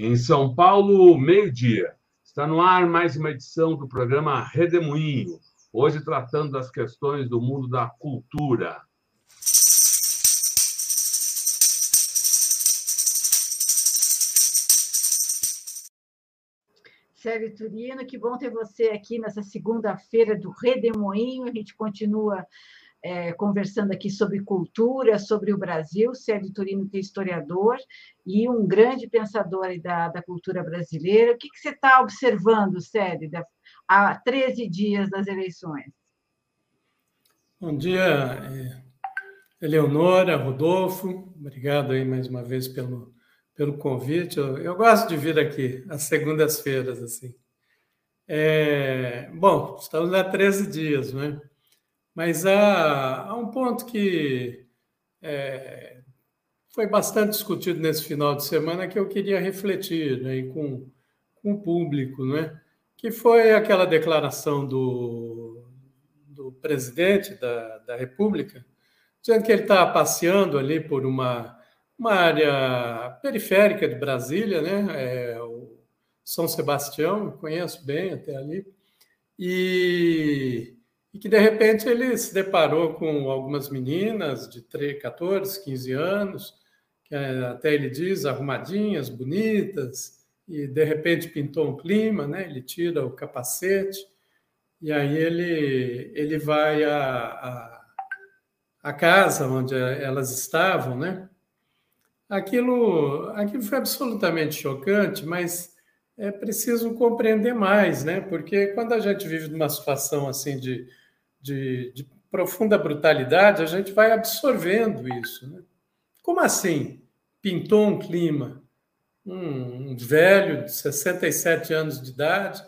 Em São Paulo, meio-dia. Está no ar mais uma edição do programa Redemoinho, hoje tratando das questões do mundo da cultura. Sérgio Turino, que bom ter você aqui nessa segunda-feira do Redemoinho. A gente continua é, conversando aqui sobre cultura, sobre o Brasil. Sérgio Turino é historiador e um grande pensador da, da cultura brasileira. O que, que você está observando, Sérgio, há 13 dias das eleições? Bom dia, é, Eleonora, Rodolfo. Obrigado aí mais uma vez pelo, pelo convite. Eu, eu gosto de vir aqui às segundas-feiras, assim. É, bom, estamos há 13 dias, né? Mas há, há um ponto que é, foi bastante discutido nesse final de semana que eu queria refletir né, com, com o público, né, que foi aquela declaração do, do presidente da, da República, dizendo que ele está passeando ali por uma, uma área periférica de Brasília, né, é, o São Sebastião, conheço bem até ali, e e que de repente ele se deparou com algumas meninas de 13, 14, 15 anos, que é, até ele diz arrumadinhas, bonitas, e de repente pintou um clima, né? Ele tira o capacete e aí ele ele vai à, à casa onde elas estavam, né? Aquilo, aquilo foi absolutamente chocante, mas é preciso compreender mais, né? Porque quando a gente vive numa situação assim de de, de profunda brutalidade, a gente vai absorvendo isso. Né? Como assim? Pintou um clima. Um, um velho de 67 anos de idade,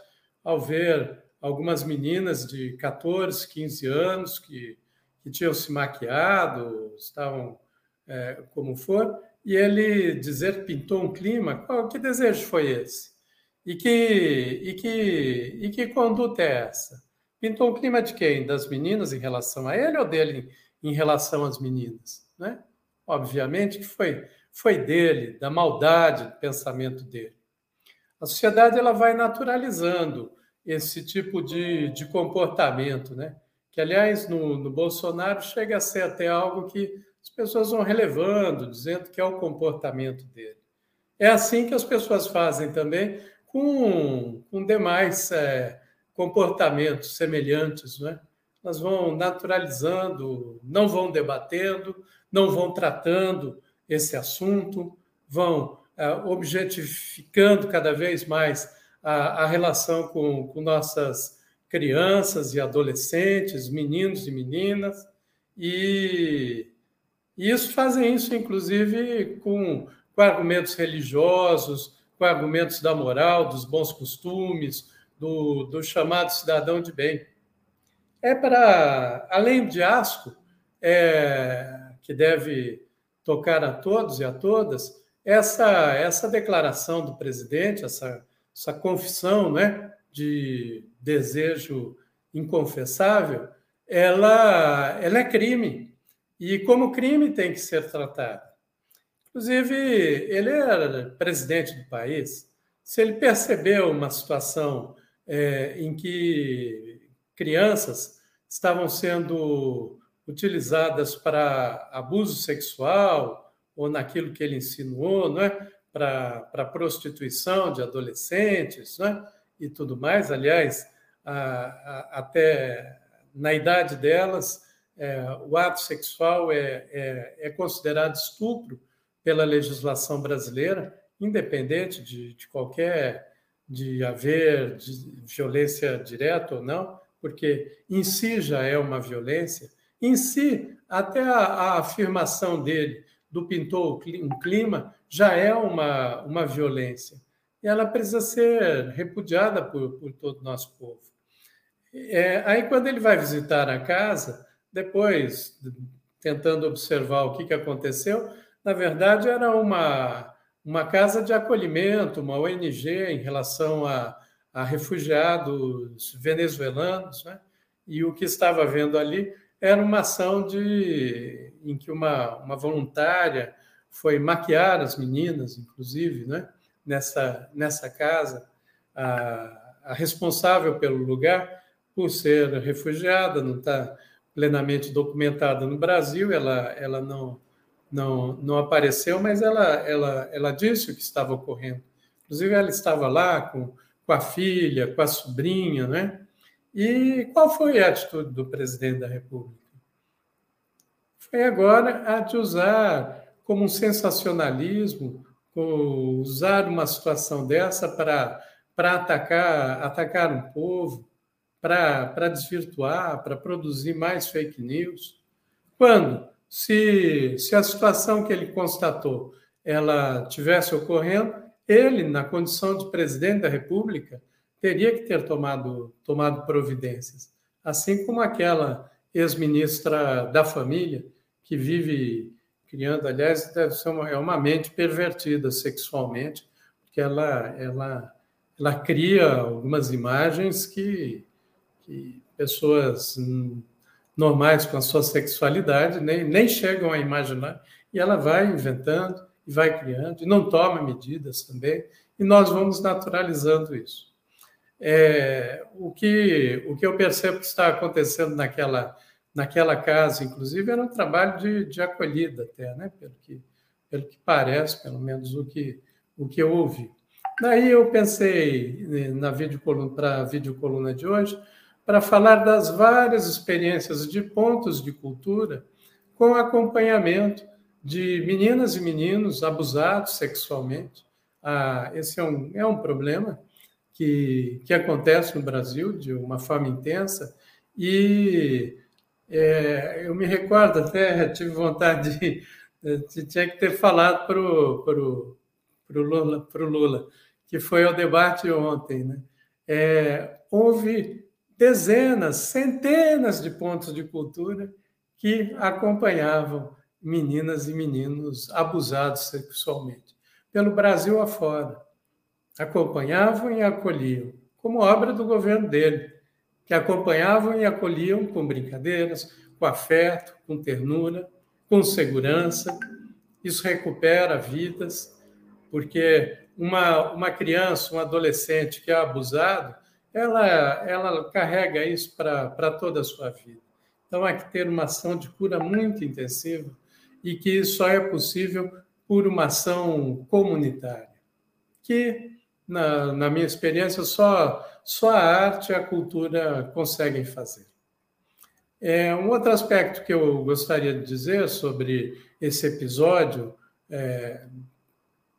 ao ver algumas meninas de 14, 15 anos que, que tinham se maquiado, estavam é, como for, e ele dizer pintou um clima, qual, que desejo foi esse? E que, e que, e que conduta é essa? Pintou o clima de quem? Das meninas em relação a ele ou dele em relação às meninas? Né? Obviamente que foi, foi dele, da maldade do pensamento dele. A sociedade ela vai naturalizando esse tipo de, de comportamento, né? que, aliás, no, no Bolsonaro chega a ser até algo que as pessoas vão relevando, dizendo que é o comportamento dele. É assim que as pessoas fazem também com, com demais é, comportamentos semelhantes, né? Elas vão naturalizando, não vão debatendo, não vão tratando esse assunto, vão é, objetificando cada vez mais a, a relação com, com nossas crianças e adolescentes, meninos e meninas, e, e isso fazem isso, inclusive, com, com argumentos religiosos, com argumentos da moral, dos bons costumes, do, do chamado cidadão de bem. É para, além de asco, é, que deve tocar a todos e a todas, essa, essa declaração do presidente, essa, essa confissão né, de desejo inconfessável, ela, ela é crime. E como crime tem que ser tratado. Inclusive, ele era presidente do país. Se ele percebeu uma situação é, em que crianças estavam sendo utilizadas para abuso sexual ou naquilo que ele insinuou, não é? para, prostituição de adolescentes é? e tudo mais. Aliás, a, a, até na idade delas, é, o ato sexual é, é, é, considerado estupro pela legislação brasileira, independente de, de qualquer de haver violência direta ou não, porque em si já é uma violência, em si, até a, a afirmação dele do pintor um clima já é uma, uma violência. E ela precisa ser repudiada por, por todo o nosso povo. É, aí, quando ele vai visitar a casa, depois, tentando observar o que, que aconteceu, na verdade, era uma, uma casa de acolhimento, uma ONG em relação a, a refugiados venezuelanos, né? e o que estava vendo ali era uma ação de, em que uma, uma voluntária foi maquiar as meninas, inclusive, né? nessa, nessa casa, a, a responsável pelo lugar, por ser refugiada, não está plenamente documentada no Brasil, ela, ela não, não, não apareceu, mas ela, ela, ela disse o que estava ocorrendo. Inclusive, ela estava lá com, com a filha, com a sobrinha, né? E qual foi a atitude do presidente da República? Foi agora a de usar como um sensacionalismo, usar uma situação dessa para atacar, atacar um povo, para desvirtuar, para produzir mais fake news. Quando, se, se a situação que ele constatou ela tivesse ocorrendo, ele, na condição de presidente da República, teria que ter tomado, tomado providências, assim como aquela ex-ministra da Família, que vive criando, aliás, deve ser uma, é uma mente pervertida sexualmente, porque ela, ela, ela cria algumas imagens que, que pessoas normais com a sua sexualidade nem, nem chegam a imaginar, e ela vai inventando e vai criando, e não toma medidas também, e nós vamos naturalizando isso. É, o, que, o que eu percebo que está acontecendo naquela naquela casa, inclusive, era um trabalho de, de acolhida até, né? pelo, que, pelo que parece, pelo menos o que, o que eu ouvi. Daí eu pensei né, na videocoluna, para a videocoluna de hoje, para falar das várias experiências de pontos de cultura com acompanhamento de meninas e meninos abusados sexualmente. Ah, esse é um, é um problema que, que acontece no Brasil de uma forma intensa e é, eu me recordo até, tive vontade de, de tinha que ter falado para o pro, pro Lula, pro Lula, que foi ao debate ontem. Né? É, houve dezenas, centenas de pontos de cultura que acompanhavam meninas e meninos abusados sexualmente, pelo Brasil afora. Acompanhavam e acolhiam, como obra do governo dele que acompanhavam e acolhiam com brincadeiras, com afeto, com ternura, com segurança. Isso recupera vidas, porque uma, uma criança, um adolescente que é abusado, ela, ela carrega isso para toda a sua vida. Então, há que ter uma ação de cura muito intensiva e que só é possível por uma ação comunitária, que, na, na minha experiência, só só a arte e a cultura conseguem fazer. É, um outro aspecto que eu gostaria de dizer sobre esse episódio é,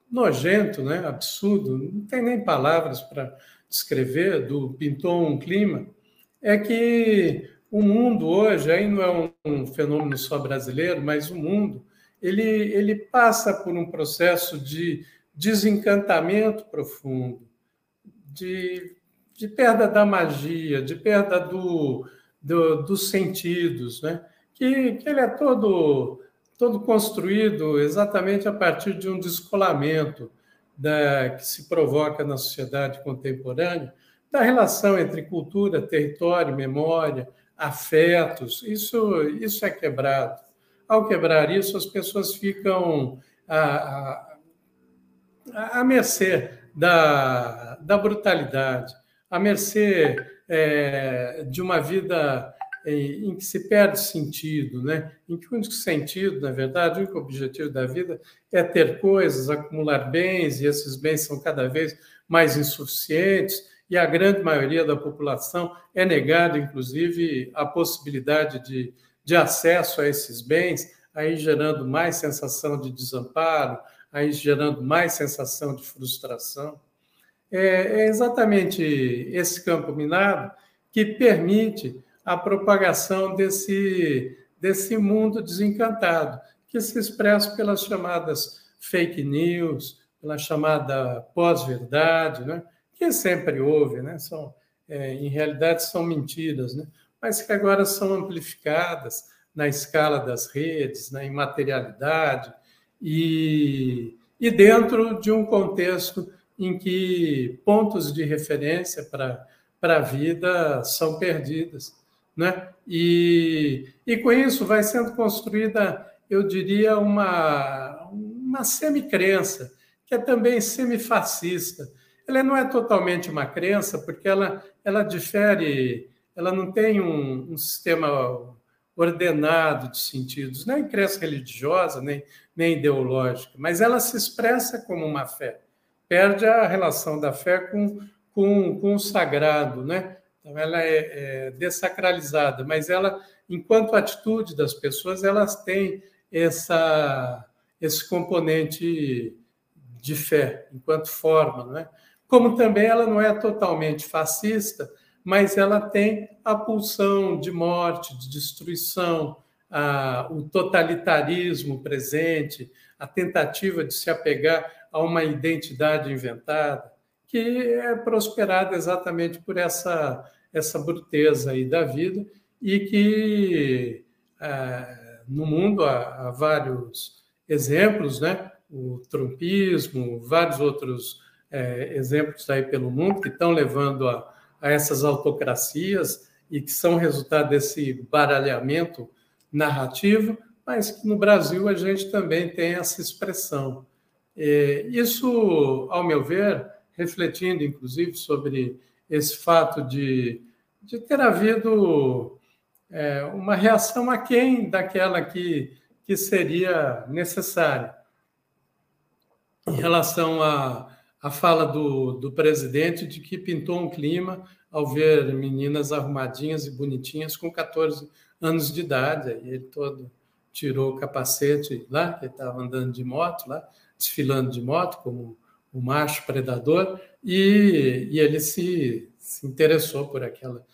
nojento, né, absurdo, não tem nem palavras para descrever, do pintou um clima, é que o mundo hoje, aí não é um, fenômeno só brasileiro, mas o mundo, ele, ele passa por um processo de desencantamento profundo, de de perda da magia, de perda do, do, dos sentidos, né? que, que ele é todo, todo construído exatamente a partir de um descolamento da, que se provoca na sociedade contemporânea da relação entre cultura, território, memória, afetos. Isso, isso é quebrado. Ao quebrar isso, as pessoas ficam à, à, à mercê da, da brutalidade, à mercê é, de uma vida em que se perde sentido, né? em que o único sentido, na verdade, o único objetivo da vida é ter coisas, acumular bens, e esses bens são cada vez mais insuficientes, e a grande maioria da população é negada, inclusive, a possibilidade de, de acesso a esses bens, aí gerando mais sensação de desamparo, aí gerando mais sensação de frustração é, é exatamente esse campo minado que permite a propagação desse, desse mundo desencantado, que se expressa pelas chamadas fake news, pela chamada pós-verdade, né? que sempre houve, né? são, é, em realidade são mentiras, né? mas que agora são amplificadas na escala das redes, na imaterialidade, e, e dentro de um contexto em que pontos de referência para a vida são perdidas. Né? E, e com isso vai sendo construída, eu diria, uma, uma semicrença que é também semifascista. Ela não é totalmente uma crença, porque ela, ela difere, ela não tem um, um sistema ordenado de sentidos, nem crença religiosa, nem, nem ideológica, mas ela se expressa como uma fé. Perde a relação da fé com, com, com o sagrado, né? Então, ela é, é desacralizada, mas ela, enquanto atitude das pessoas, elas têm essa, esse componente de fé, enquanto forma, não é? Como também ela não é totalmente fascista, mas ela tem a pulsão de morte, de destruição, a, o totalitarismo presente, a tentativa de se apegar a uma identidade inventada, que é prosperada exatamente por essa, essa bruteza aí da vida e que é, no mundo há, há, vários exemplos, né? o trumpismo, vários outros é, exemplos aí pelo mundo que estão levando a, a essas autocracias e que são resultado desse baralhamento narrativo, mas que no Brasil a gente também tem essa expressão. É, isso, ao meu ver, refletindo inclusive sobre esse fato de, de ter havido é, uma reação aquém daquela que, que seria necessária em relação a a fala do, do presidente de que pintou um clima ao ver meninas arrumadinhas e bonitinhas com 14 anos de idade. Aí ele todo tirou o capacete lá, que estava andando de moto lá, desfilando de moto como o macho predador, e, e ele se, se interessou por aquela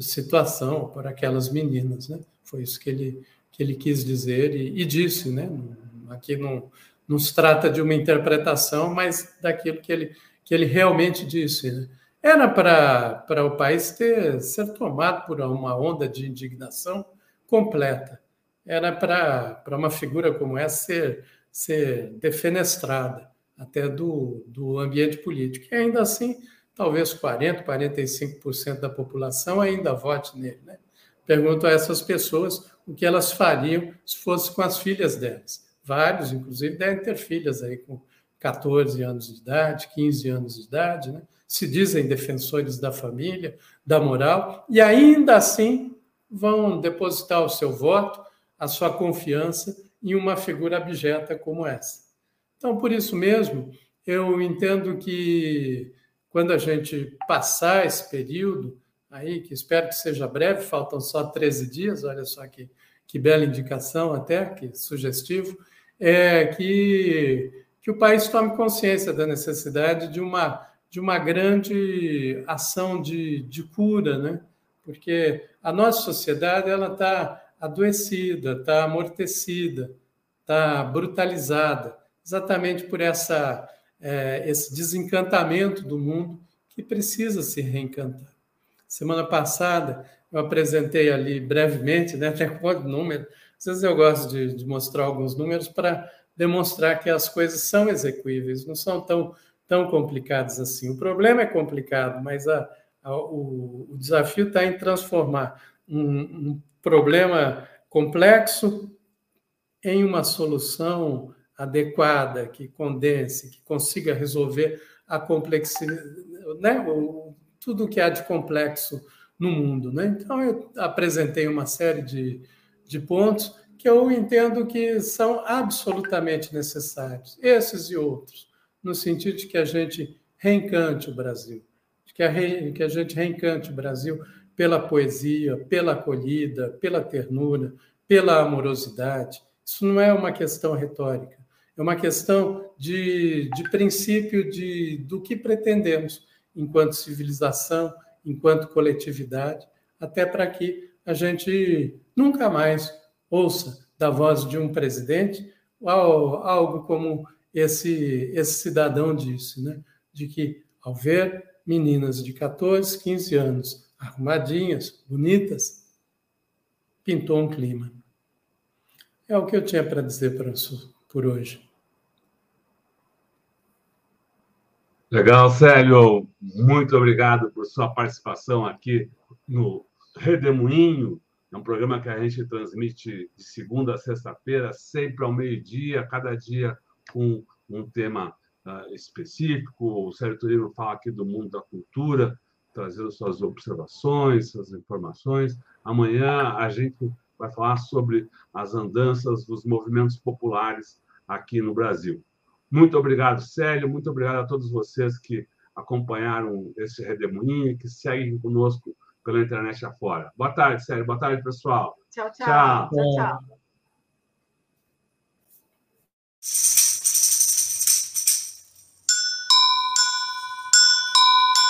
situação, por aquelas meninas. Né? Foi isso que ele, que ele quis dizer e, e disse. Né? Aqui não, não se trata de uma interpretação, mas daquilo que ele, que ele realmente disse. Né? Era para o país ter ser tomado por uma onda de indignação completa. Era para uma figura como essa ser, ser defenestrada até do, do ambiente político. E ainda assim, talvez 40%, 45% da população ainda vote nele. Né? Pergunto a essas pessoas o que elas fariam se fosse com as filhas delas vários, inclusive, devem ter filhas aí com 14 anos de idade, 15 anos de idade, né? se dizem defensores da família, da moral, e ainda assim vão depositar o seu voto, a sua confiança em uma figura abjeta como essa. Então, por isso mesmo, eu entendo que quando a gente passar esse período, aí, que espero que seja breve, faltam só 13 dias, olha só que, que bela indicação até, que sugestivo, é que, que o país tome consciência da necessidade de uma, de uma grande ação de, de cura, né? porque a nossa sociedade ela está adoecida, está amortecida, está brutalizada, exatamente por essa, é, esse desencantamento do mundo que precisa se reencantar. Semana passada eu apresentei ali brevemente, né, até quanto número, às vezes eu gosto de, de mostrar alguns números para demonstrar que as coisas são execuíveis, não são tão, tão complicadas assim. O problema é complicado, mas a, a, o, o, desafio está em transformar um, um problema complexo em uma solução adequada, que condense, que consiga resolver a complexidade, né? o, tudo que há de complexo no mundo. Né? Então, eu apresentei uma série de, de pontos que eu entendo que são absolutamente necessários, esses e outros, no sentido de que a gente reencante o Brasil, de que a, re, que a gente reencante o Brasil pela poesia, pela acolhida, pela ternura, pela amorosidade. Isso não é uma questão retórica, é uma questão de, de princípio de, do que pretendemos enquanto civilização, enquanto coletividade, até para que a gente nunca mais ouça da voz de um presidente algo como esse, esse cidadão disse, né? de que ao ver meninas de 14, 15 anos arrumadinhas, bonitas, pintou um clima. É o que eu tinha para dizer para por hoje. Legal, Célio. Muito obrigado por sua participação aqui no Redemoinho. É um programa que a gente transmite de segunda a sexta-feira, sempre ao meio-dia, cada dia com um tema uh, específico. O Sérgio Turino fala aqui do mundo da cultura, trazendo suas observações, suas informações. Amanhã a gente vai falar sobre as andanças dos movimentos populares aqui no Brasil. Muito obrigado, Célio. Muito obrigado a todos vocês que acompanharam esse redemoinho, que seguem conosco pela internet afora. Boa tarde, Célio. Boa tarde, pessoal. Tchau, tchau. Tchau, tchau. tchau.